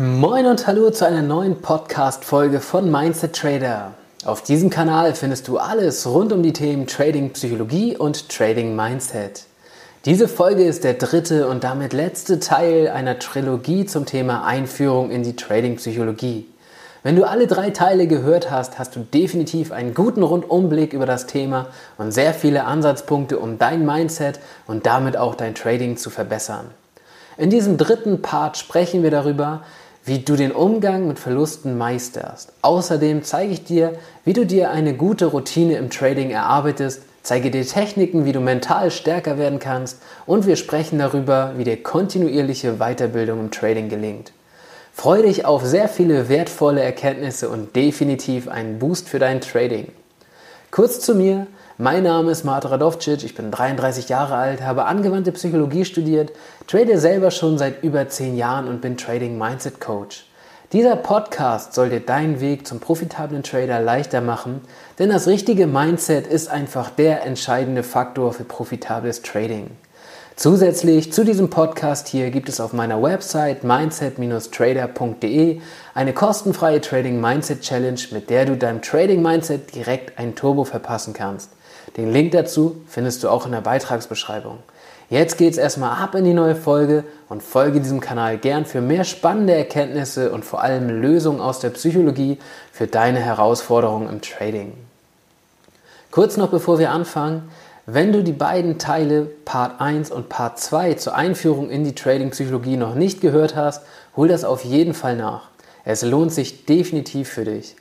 Moin und hallo zu einer neuen Podcast-Folge von Mindset Trader. Auf diesem Kanal findest du alles rund um die Themen Trading Psychologie und Trading Mindset. Diese Folge ist der dritte und damit letzte Teil einer Trilogie zum Thema Einführung in die Trading Psychologie. Wenn du alle drei Teile gehört hast, hast du definitiv einen guten Rundumblick über das Thema und sehr viele Ansatzpunkte, um dein Mindset und damit auch dein Trading zu verbessern. In diesem dritten Part sprechen wir darüber, wie du den Umgang mit Verlusten meisterst. Außerdem zeige ich dir, wie du dir eine gute Routine im Trading erarbeitest, zeige dir Techniken, wie du mental stärker werden kannst und wir sprechen darüber, wie dir kontinuierliche Weiterbildung im Trading gelingt. Freue dich auf sehr viele wertvolle Erkenntnisse und definitiv einen Boost für dein Trading. Kurz zu mir, mein Name ist Marta Radovcic, ich bin 33 Jahre alt, habe angewandte Psychologie studiert, trade selber schon seit über 10 Jahren und bin Trading Mindset Coach. Dieser Podcast soll dir deinen Weg zum profitablen Trader leichter machen, denn das richtige Mindset ist einfach der entscheidende Faktor für profitables Trading. Zusätzlich zu diesem Podcast hier gibt es auf meiner Website mindset-trader.de eine kostenfreie Trading Mindset Challenge, mit der du deinem Trading Mindset direkt ein Turbo verpassen kannst. Den Link dazu findest du auch in der Beitragsbeschreibung. Jetzt geht's erstmal ab in die neue Folge und folge diesem Kanal gern für mehr spannende Erkenntnisse und vor allem Lösungen aus der Psychologie für deine Herausforderungen im Trading. Kurz noch bevor wir anfangen, wenn du die beiden Teile Part 1 und Part 2 zur Einführung in die Trading-Psychologie noch nicht gehört hast, hol das auf jeden Fall nach. Es lohnt sich definitiv für dich.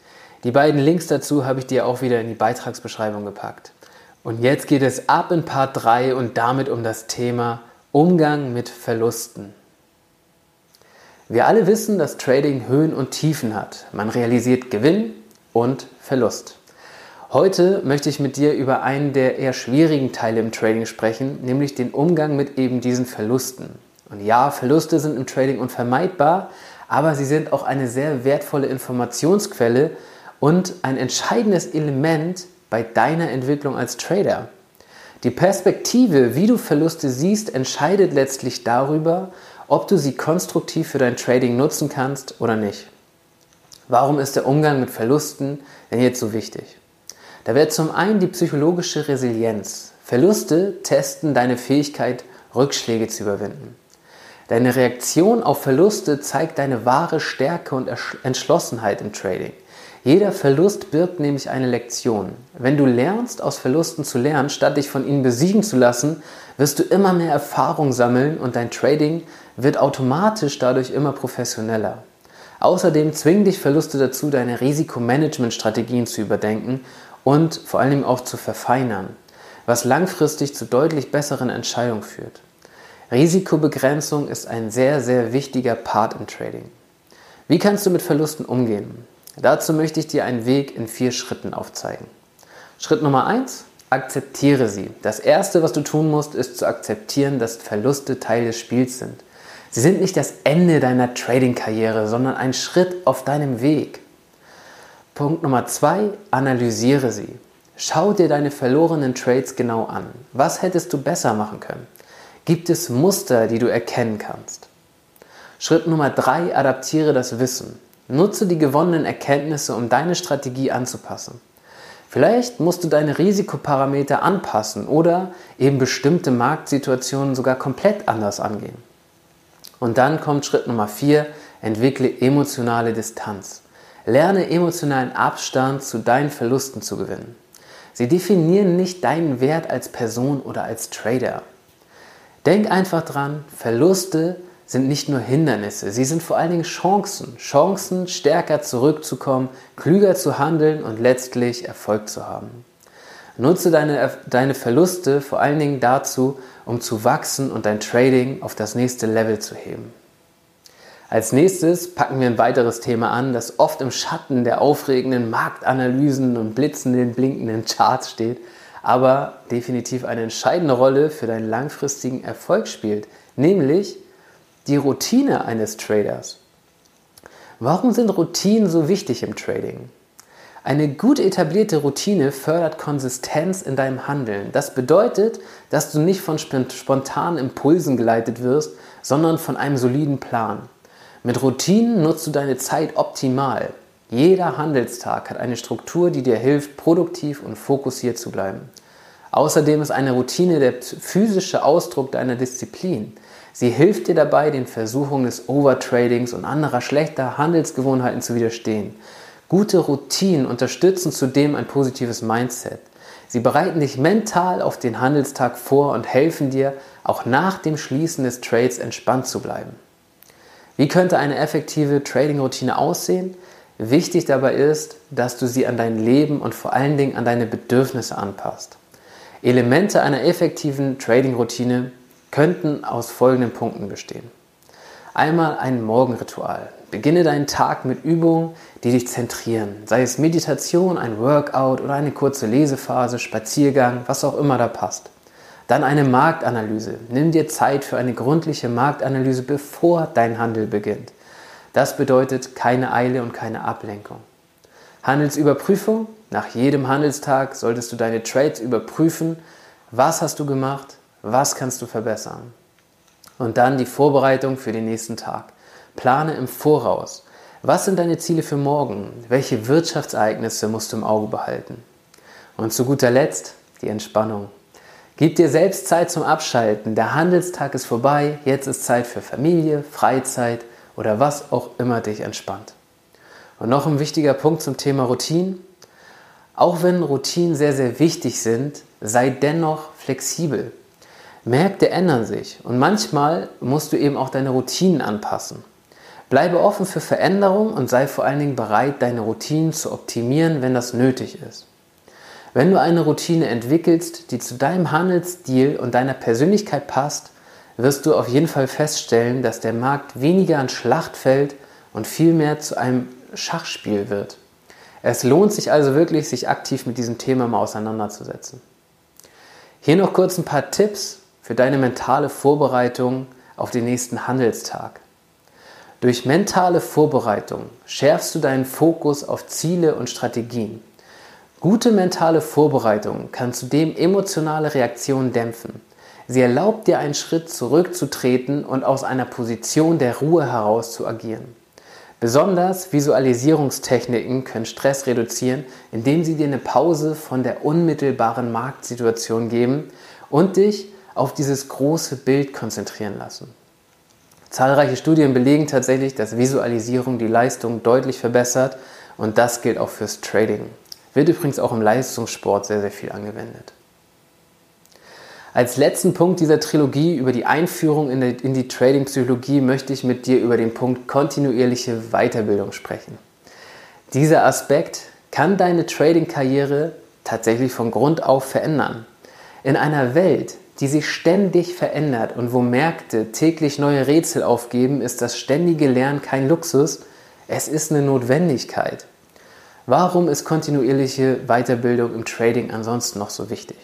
Die beiden Links dazu habe ich dir auch wieder in die Beitragsbeschreibung gepackt. Und jetzt geht es ab in Part 3 und damit um das Thema Umgang mit Verlusten. Wir alle wissen, dass Trading Höhen und Tiefen hat. Man realisiert Gewinn und Verlust. Heute möchte ich mit dir über einen der eher schwierigen Teile im Trading sprechen, nämlich den Umgang mit eben diesen Verlusten. Und ja, Verluste sind im Trading unvermeidbar, aber sie sind auch eine sehr wertvolle Informationsquelle und ein entscheidendes Element bei deiner Entwicklung als Trader. Die Perspektive, wie du Verluste siehst, entscheidet letztlich darüber, ob du sie konstruktiv für dein Trading nutzen kannst oder nicht. Warum ist der Umgang mit Verlusten denn jetzt so wichtig? Da wäre zum einen die psychologische Resilienz. Verluste testen deine Fähigkeit, Rückschläge zu überwinden. Deine Reaktion auf Verluste zeigt deine wahre Stärke und Entschlossenheit im Trading. Jeder Verlust birgt nämlich eine Lektion. Wenn du lernst, aus Verlusten zu lernen, statt dich von ihnen besiegen zu lassen, wirst du immer mehr Erfahrung sammeln und dein Trading wird automatisch dadurch immer professioneller. Außerdem zwingen dich Verluste dazu, deine Risikomanagementstrategien zu überdenken und vor allem auch zu verfeinern, was langfristig zu deutlich besseren Entscheidungen führt. Risikobegrenzung ist ein sehr, sehr wichtiger Part im Trading. Wie kannst du mit Verlusten umgehen? Dazu möchte ich dir einen Weg in vier Schritten aufzeigen. Schritt Nummer eins: akzeptiere sie. Das erste, was du tun musst, ist zu akzeptieren, dass Verluste Teil des Spiels sind. Sie sind nicht das Ende deiner Trading-Karriere, sondern ein Schritt auf deinem Weg. Punkt Nummer zwei: analysiere sie. Schau dir deine verlorenen Trades genau an. Was hättest du besser machen können? Gibt es Muster, die du erkennen kannst? Schritt Nummer drei: adaptiere das Wissen. Nutze die gewonnenen Erkenntnisse, um deine Strategie anzupassen. Vielleicht musst du deine Risikoparameter anpassen oder eben bestimmte Marktsituationen sogar komplett anders angehen. Und dann kommt Schritt Nummer 4, entwickle emotionale Distanz. Lerne emotionalen Abstand zu deinen Verlusten zu gewinnen. Sie definieren nicht deinen Wert als Person oder als Trader. Denk einfach dran, Verluste sind nicht nur Hindernisse, sie sind vor allen Dingen Chancen. Chancen, stärker zurückzukommen, klüger zu handeln und letztlich Erfolg zu haben. Nutze deine, deine Verluste vor allen Dingen dazu, um zu wachsen und dein Trading auf das nächste Level zu heben. Als nächstes packen wir ein weiteres Thema an, das oft im Schatten der aufregenden Marktanalysen und blitzenden, blinkenden Charts steht, aber definitiv eine entscheidende Rolle für deinen langfristigen Erfolg spielt, nämlich die Routine eines Traders. Warum sind Routinen so wichtig im Trading? Eine gut etablierte Routine fördert Konsistenz in deinem Handeln. Das bedeutet, dass du nicht von spontanen Impulsen geleitet wirst, sondern von einem soliden Plan. Mit Routinen nutzt du deine Zeit optimal. Jeder Handelstag hat eine Struktur, die dir hilft, produktiv und fokussiert zu bleiben. Außerdem ist eine Routine der physische Ausdruck deiner Disziplin. Sie hilft dir dabei, den Versuchungen des Overtradings und anderer schlechter Handelsgewohnheiten zu widerstehen. Gute Routinen unterstützen zudem ein positives Mindset. Sie bereiten dich mental auf den Handelstag vor und helfen dir, auch nach dem Schließen des Trades entspannt zu bleiben. Wie könnte eine effektive Trading-Routine aussehen? Wichtig dabei ist, dass du sie an dein Leben und vor allen Dingen an deine Bedürfnisse anpasst. Elemente einer effektiven Trading-Routine könnten aus folgenden Punkten bestehen. Einmal ein Morgenritual. Beginne deinen Tag mit Übungen, die dich zentrieren, sei es Meditation, ein Workout oder eine kurze Lesephase, Spaziergang, was auch immer da passt. Dann eine Marktanalyse. Nimm dir Zeit für eine gründliche Marktanalyse, bevor dein Handel beginnt. Das bedeutet keine Eile und keine Ablenkung. Handelsüberprüfung. Nach jedem Handelstag solltest du deine Trades überprüfen. Was hast du gemacht? Was kannst du verbessern? Und dann die Vorbereitung für den nächsten Tag. Plane im Voraus. Was sind deine Ziele für morgen? Welche Wirtschaftsereignisse musst du im Auge behalten? Und zu guter Letzt die Entspannung. Gib dir selbst Zeit zum Abschalten. Der Handelstag ist vorbei. Jetzt ist Zeit für Familie, Freizeit oder was auch immer dich entspannt. Und noch ein wichtiger Punkt zum Thema Routinen. Auch wenn Routinen sehr, sehr wichtig sind, sei dennoch flexibel. Märkte ändern sich und manchmal musst du eben auch deine Routinen anpassen. Bleibe offen für Veränderungen und sei vor allen Dingen bereit, deine Routinen zu optimieren, wenn das nötig ist. Wenn du eine Routine entwickelst, die zu deinem Handelsstil und deiner Persönlichkeit passt, wirst du auf jeden Fall feststellen, dass der Markt weniger ein Schlachtfeld und vielmehr zu einem Schachspiel wird. Es lohnt sich also wirklich, sich aktiv mit diesem Thema mal auseinanderzusetzen. Hier noch kurz ein paar Tipps für deine mentale Vorbereitung auf den nächsten Handelstag. Durch mentale Vorbereitung schärfst du deinen Fokus auf Ziele und Strategien. Gute mentale Vorbereitung kann zudem emotionale Reaktionen dämpfen. Sie erlaubt dir einen Schritt zurückzutreten und aus einer Position der Ruhe heraus zu agieren. Besonders Visualisierungstechniken können Stress reduzieren, indem sie dir eine Pause von der unmittelbaren Marktsituation geben und dich auf dieses große Bild konzentrieren lassen. Zahlreiche Studien belegen tatsächlich, dass Visualisierung die Leistung deutlich verbessert und das gilt auch fürs Trading. Wird übrigens auch im Leistungssport sehr, sehr viel angewendet. Als letzten Punkt dieser Trilogie über die Einführung in, die, in die Trading-Psychologie möchte ich mit dir über den Punkt kontinuierliche Weiterbildung sprechen. Dieser Aspekt kann deine Trading-Karriere tatsächlich von Grund auf verändern. In einer Welt, die sich ständig verändert und wo Märkte täglich neue Rätsel aufgeben, ist das ständige Lernen kein Luxus, es ist eine Notwendigkeit. Warum ist kontinuierliche Weiterbildung im Trading ansonsten noch so wichtig?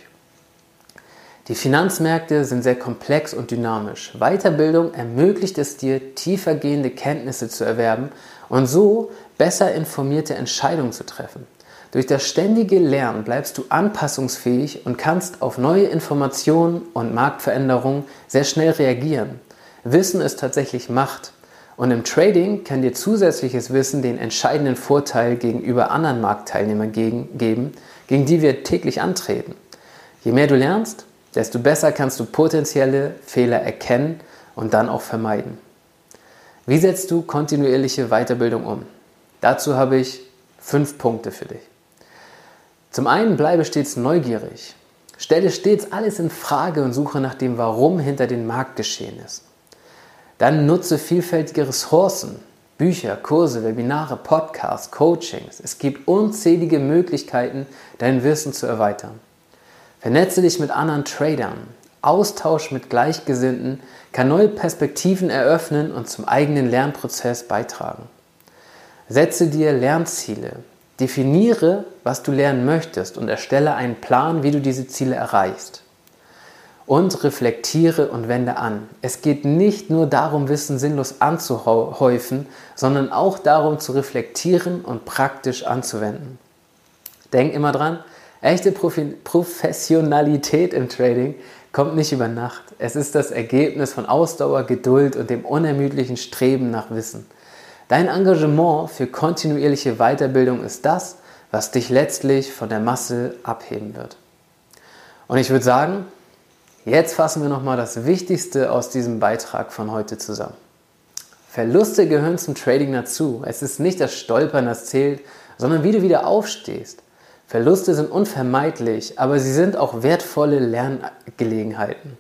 Die Finanzmärkte sind sehr komplex und dynamisch. Weiterbildung ermöglicht es dir, tiefergehende Kenntnisse zu erwerben und so besser informierte Entscheidungen zu treffen. Durch das ständige Lernen bleibst du anpassungsfähig und kannst auf neue Informationen und Marktveränderungen sehr schnell reagieren. Wissen ist tatsächlich Macht und im Trading kann dir zusätzliches Wissen den entscheidenden Vorteil gegenüber anderen Marktteilnehmern geben, gegen die wir täglich antreten. Je mehr du lernst, desto besser kannst du potenzielle Fehler erkennen und dann auch vermeiden. Wie setzt du kontinuierliche Weiterbildung um? Dazu habe ich fünf Punkte für dich. Zum einen bleibe stets neugierig. Stelle stets alles in Frage und suche nach dem Warum hinter dem Marktgeschehen ist. Dann nutze vielfältige Ressourcen, Bücher, Kurse, Webinare, Podcasts, Coachings. Es gibt unzählige Möglichkeiten, dein Wissen zu erweitern. Vernetze dich mit anderen Tradern. Austausch mit Gleichgesinnten kann neue Perspektiven eröffnen und zum eigenen Lernprozess beitragen. Setze dir Lernziele. Definiere, was du lernen möchtest und erstelle einen Plan, wie du diese Ziele erreichst und reflektiere und wende an. Es geht nicht nur darum, Wissen sinnlos anzuhäufen, sondern auch darum zu reflektieren und praktisch anzuwenden. Denk immer dran, echte Professionalität im Trading kommt nicht über Nacht. Es ist das Ergebnis von Ausdauer, Geduld und dem unermüdlichen Streben nach Wissen. Dein Engagement für kontinuierliche Weiterbildung ist das, was dich letztlich von der Masse abheben wird. Und ich würde sagen, jetzt fassen wir nochmal das Wichtigste aus diesem Beitrag von heute zusammen. Verluste gehören zum Trading dazu. Es ist nicht das Stolpern, das zählt, sondern wie du wieder aufstehst. Verluste sind unvermeidlich, aber sie sind auch wertvolle Lerngelegenheiten.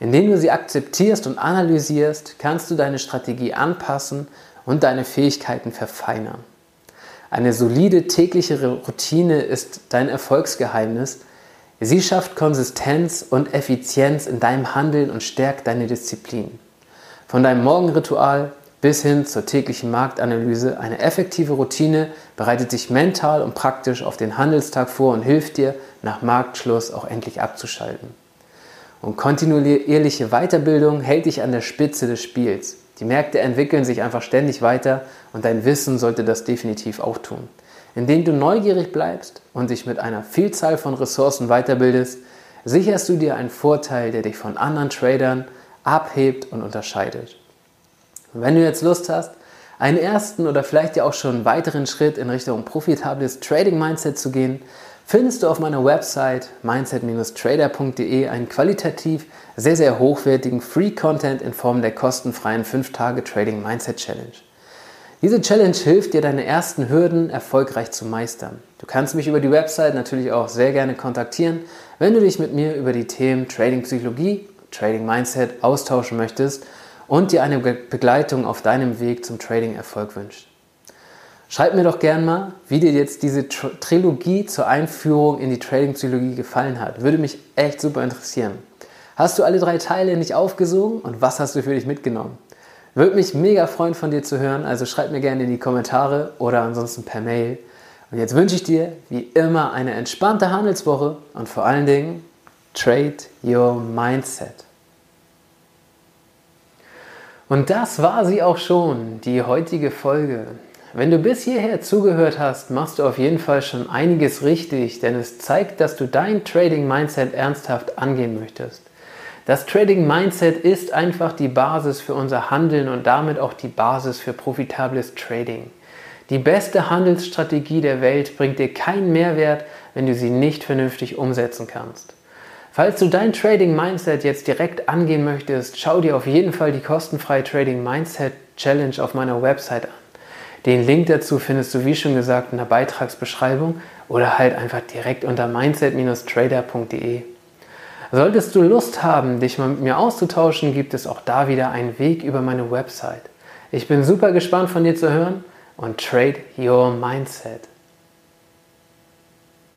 Indem du sie akzeptierst und analysierst, kannst du deine Strategie anpassen und deine Fähigkeiten verfeinern. Eine solide tägliche Routine ist dein Erfolgsgeheimnis. Sie schafft Konsistenz und Effizienz in deinem Handeln und stärkt deine Disziplin. Von deinem Morgenritual bis hin zur täglichen Marktanalyse. Eine effektive Routine bereitet dich mental und praktisch auf den Handelstag vor und hilft dir, nach Marktschluss auch endlich abzuschalten. Und kontinuierliche Weiterbildung hält dich an der Spitze des Spiels. Die Märkte entwickeln sich einfach ständig weiter und dein Wissen sollte das definitiv auch tun. Indem du neugierig bleibst und dich mit einer Vielzahl von Ressourcen weiterbildest, sicherst du dir einen Vorteil, der dich von anderen Tradern abhebt und unterscheidet. Und wenn du jetzt Lust hast, einen ersten oder vielleicht ja auch schon einen weiteren Schritt in Richtung profitables Trading Mindset zu gehen, findest du auf meiner Website mindset-trader.de einen qualitativ sehr, sehr hochwertigen Free Content in Form der kostenfreien 5-Tage Trading Mindset Challenge. Diese Challenge hilft dir, deine ersten Hürden erfolgreich zu meistern. Du kannst mich über die Website natürlich auch sehr gerne kontaktieren, wenn du dich mit mir über die Themen Trading Psychologie, Trading Mindset austauschen möchtest und dir eine Begleitung auf deinem Weg zum Trading-Erfolg wünscht. Schreib mir doch gern mal, wie dir jetzt diese Trilogie zur Einführung in die Trading-Psychologie gefallen hat. Würde mich echt super interessieren. Hast du alle drei Teile nicht aufgesogen und was hast du für dich mitgenommen? Würde mich mega freuen, von dir zu hören. Also schreib mir gerne in die Kommentare oder ansonsten per Mail. Und jetzt wünsche ich dir wie immer eine entspannte Handelswoche und vor allen Dingen Trade Your Mindset. Und das war sie auch schon, die heutige Folge. Wenn du bis hierher zugehört hast, machst du auf jeden Fall schon einiges richtig, denn es zeigt, dass du dein Trading Mindset ernsthaft angehen möchtest. Das Trading Mindset ist einfach die Basis für unser Handeln und damit auch die Basis für profitables Trading. Die beste Handelsstrategie der Welt bringt dir keinen Mehrwert, wenn du sie nicht vernünftig umsetzen kannst. Falls du dein Trading Mindset jetzt direkt angehen möchtest, schau dir auf jeden Fall die kostenfreie Trading Mindset Challenge auf meiner Website an. Den Link dazu findest du, wie schon gesagt, in der Beitragsbeschreibung oder halt einfach direkt unter mindset-trader.de. Solltest du Lust haben, dich mal mit mir auszutauschen, gibt es auch da wieder einen Weg über meine Website. Ich bin super gespannt von dir zu hören und trade your mindset.